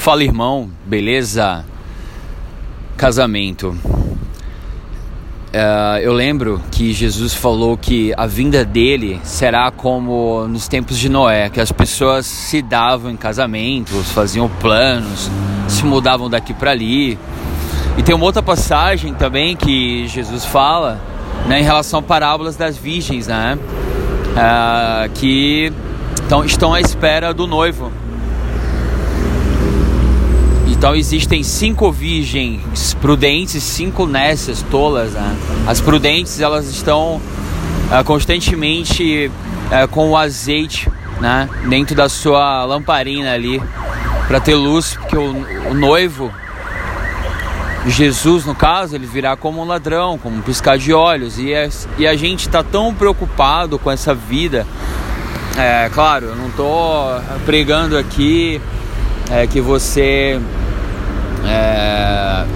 Fala irmão, beleza? Casamento. Uh, eu lembro que Jesus falou que a vinda dele será como nos tempos de Noé, que as pessoas se davam em casamentos, faziam planos, se mudavam daqui para ali. E tem uma outra passagem também que Jesus fala né, em relação a parábolas das virgens, né? Uh, que tão, estão à espera do noivo. Então existem cinco virgens prudentes, cinco nécias tolas. Né? As prudentes elas estão uh, constantemente uh, com o azeite né? dentro da sua lamparina ali para ter luz, porque o, o, noivo, Jesus no caso, ele virá como um ladrão, como um piscar de olhos. E, é, e a gente está tão preocupado com essa vida. É claro, eu não estou pregando aqui é, que você é,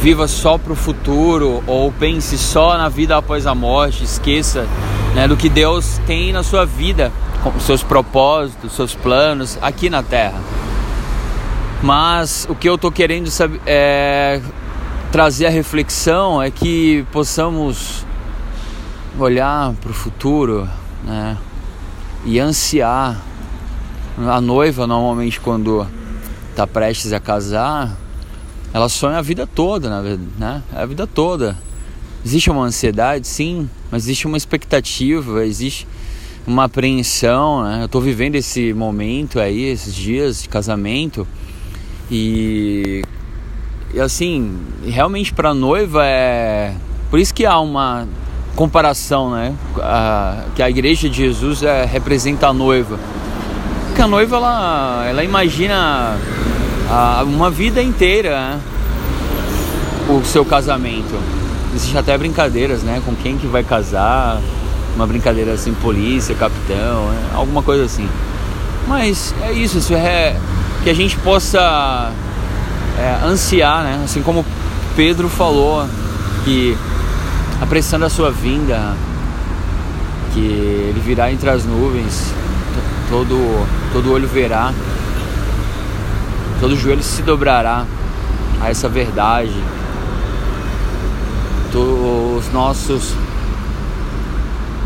viva só para o futuro ou pense só na vida após a morte, esqueça né, do que Deus tem na sua vida, com seus propósitos, seus planos aqui na Terra. Mas o que eu estou querendo saber, é, trazer a reflexão é que possamos olhar para o futuro né, e ansiar. A noiva, normalmente, quando está prestes a casar, ela sonha a vida toda, na verdade, né? A vida toda. Existe uma ansiedade, sim, mas existe uma expectativa, existe uma apreensão, né? Eu estou vivendo esse momento aí, esses dias de casamento e, e assim, realmente para noiva é por isso que há uma comparação, né? A, que a igreja de Jesus é, representa a noiva. Porque a noiva ela, ela imagina uma vida inteira né? o seu casamento. Existe até brincadeiras, né? Com quem que vai casar, uma brincadeira assim, polícia, capitão, né? alguma coisa assim. Mas é isso, isso é que a gente possa é, ansiar, né? Assim como Pedro falou que apressando a sua vinda, que ele virá entre as nuvens, todo todo olho verá todo joelho se dobrará a essa verdade. Os nossos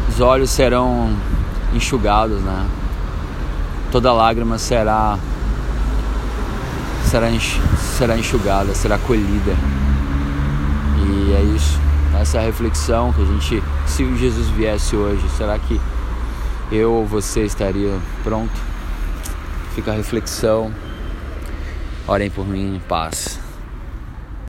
os olhos serão enxugados, né? Toda lágrima será será será enxugada, será colhida. E é isso. Essa é reflexão que a gente, se Jesus viesse hoje, será que eu ou você estaria pronto? Fica a reflexão. Orem por mim, paz.